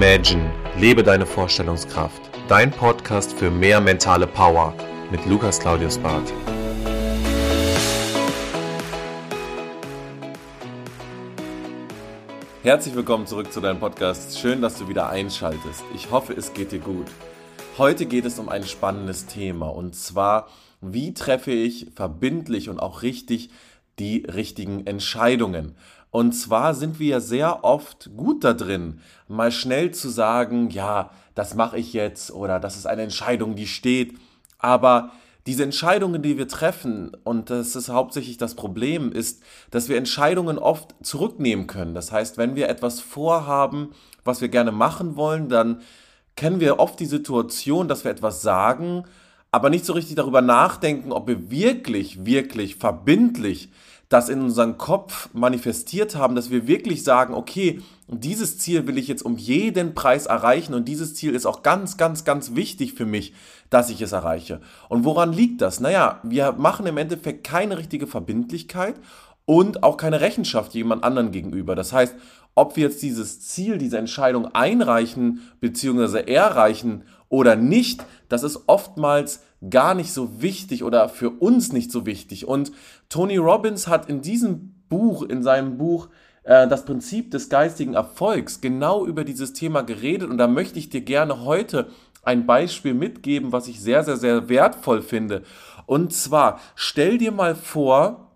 Imagine, lebe deine Vorstellungskraft. Dein Podcast für mehr mentale Power mit Lukas Claudius Barth. Herzlich willkommen zurück zu deinem Podcast. Schön, dass du wieder einschaltest. Ich hoffe, es geht dir gut. Heute geht es um ein spannendes Thema und zwar, wie treffe ich verbindlich und auch richtig die richtigen Entscheidungen. Und zwar sind wir ja sehr oft gut da drin, mal schnell zu sagen, ja, das mache ich jetzt oder das ist eine Entscheidung, die steht. Aber diese Entscheidungen, die wir treffen, und das ist hauptsächlich das Problem, ist, dass wir Entscheidungen oft zurücknehmen können. Das heißt, wenn wir etwas vorhaben, was wir gerne machen wollen, dann kennen wir oft die Situation, dass wir etwas sagen, aber nicht so richtig darüber nachdenken, ob wir wirklich, wirklich verbindlich das in unserem Kopf manifestiert haben, dass wir wirklich sagen, okay, dieses Ziel will ich jetzt um jeden Preis erreichen und dieses Ziel ist auch ganz, ganz, ganz wichtig für mich, dass ich es erreiche. Und woran liegt das? Naja, wir machen im Endeffekt keine richtige Verbindlichkeit und auch keine Rechenschaft jemand anderen gegenüber. Das heißt, ob wir jetzt dieses Ziel, diese Entscheidung einreichen bzw. erreichen oder nicht, das ist oftmals gar nicht so wichtig oder für uns nicht so wichtig. Und Tony Robbins hat in diesem Buch, in seinem Buch, äh, das Prinzip des geistigen Erfolgs genau über dieses Thema geredet. Und da möchte ich dir gerne heute ein Beispiel mitgeben, was ich sehr, sehr, sehr wertvoll finde. Und zwar, stell dir mal vor,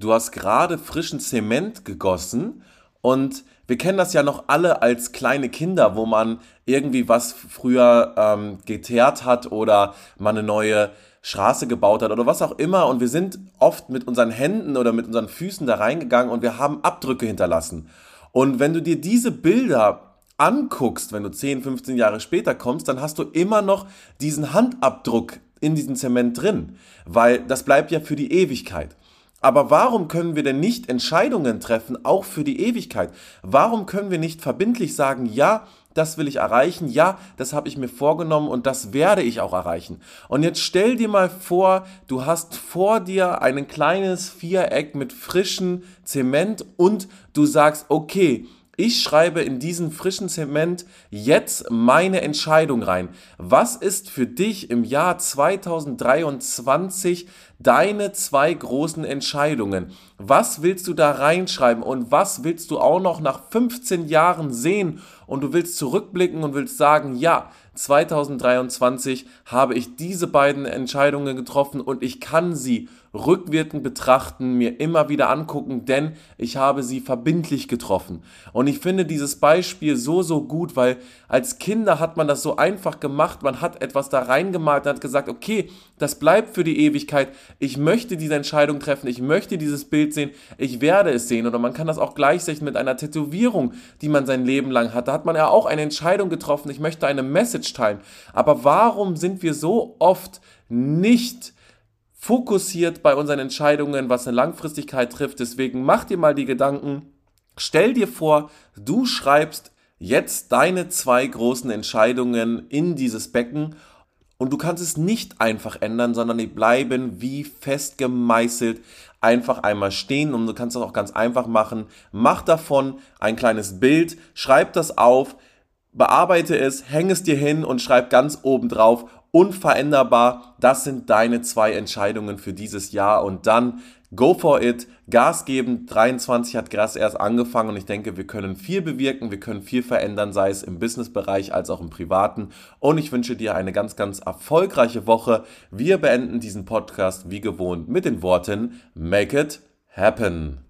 du hast gerade frischen Zement gegossen und wir kennen das ja noch alle als kleine Kinder, wo man irgendwie was früher ähm, geteert hat oder man eine neue Straße gebaut hat oder was auch immer. Und wir sind oft mit unseren Händen oder mit unseren Füßen da reingegangen und wir haben Abdrücke hinterlassen. Und wenn du dir diese Bilder anguckst, wenn du 10, 15 Jahre später kommst, dann hast du immer noch diesen Handabdruck in diesem Zement drin, weil das bleibt ja für die Ewigkeit. Aber warum können wir denn nicht Entscheidungen treffen, auch für die Ewigkeit? Warum können wir nicht verbindlich sagen, ja, das will ich erreichen, ja, das habe ich mir vorgenommen und das werde ich auch erreichen. Und jetzt stell dir mal vor, du hast vor dir ein kleines Viereck mit frischem Zement und du sagst, okay, ich schreibe in diesen frischen Zement jetzt meine Entscheidung rein. Was ist für dich im Jahr 2023 deine zwei großen Entscheidungen? Was willst du da reinschreiben und was willst du auch noch nach 15 Jahren sehen und du willst zurückblicken und willst sagen, ja, 2023 habe ich diese beiden Entscheidungen getroffen und ich kann sie rückwirkend betrachten, mir immer wieder angucken, denn ich habe sie verbindlich getroffen. Und ich finde dieses Beispiel so, so gut, weil als Kinder hat man das so einfach gemacht, man hat etwas da reingemalt und hat gesagt, okay, das bleibt für die Ewigkeit, ich möchte diese Entscheidung treffen, ich möchte dieses Bild sehen, ich werde es sehen. Oder man kann das auch gleichsetzen mit einer Tätowierung, die man sein Leben lang hat. Da hat man ja auch eine Entscheidung getroffen, ich möchte eine Message teilen. Aber warum sind wir so oft nicht fokussiert bei unseren Entscheidungen, was eine Langfristigkeit trifft. Deswegen mach dir mal die Gedanken, stell dir vor, du schreibst jetzt deine zwei großen Entscheidungen in dieses Becken und du kannst es nicht einfach ändern, sondern die bleiben wie fest gemeißelt einfach einmal stehen und du kannst das auch ganz einfach machen. Mach davon ein kleines Bild, schreib das auf, bearbeite es, häng es dir hin und schreib ganz oben drauf unveränderbar. Das sind deine zwei Entscheidungen für dieses Jahr und dann go for it, Gas geben. 23 hat Gras erst angefangen und ich denke, wir können viel bewirken, wir können viel verändern, sei es im Businessbereich als auch im privaten. Und ich wünsche dir eine ganz, ganz erfolgreiche Woche. Wir beenden diesen Podcast wie gewohnt mit den Worten Make it happen.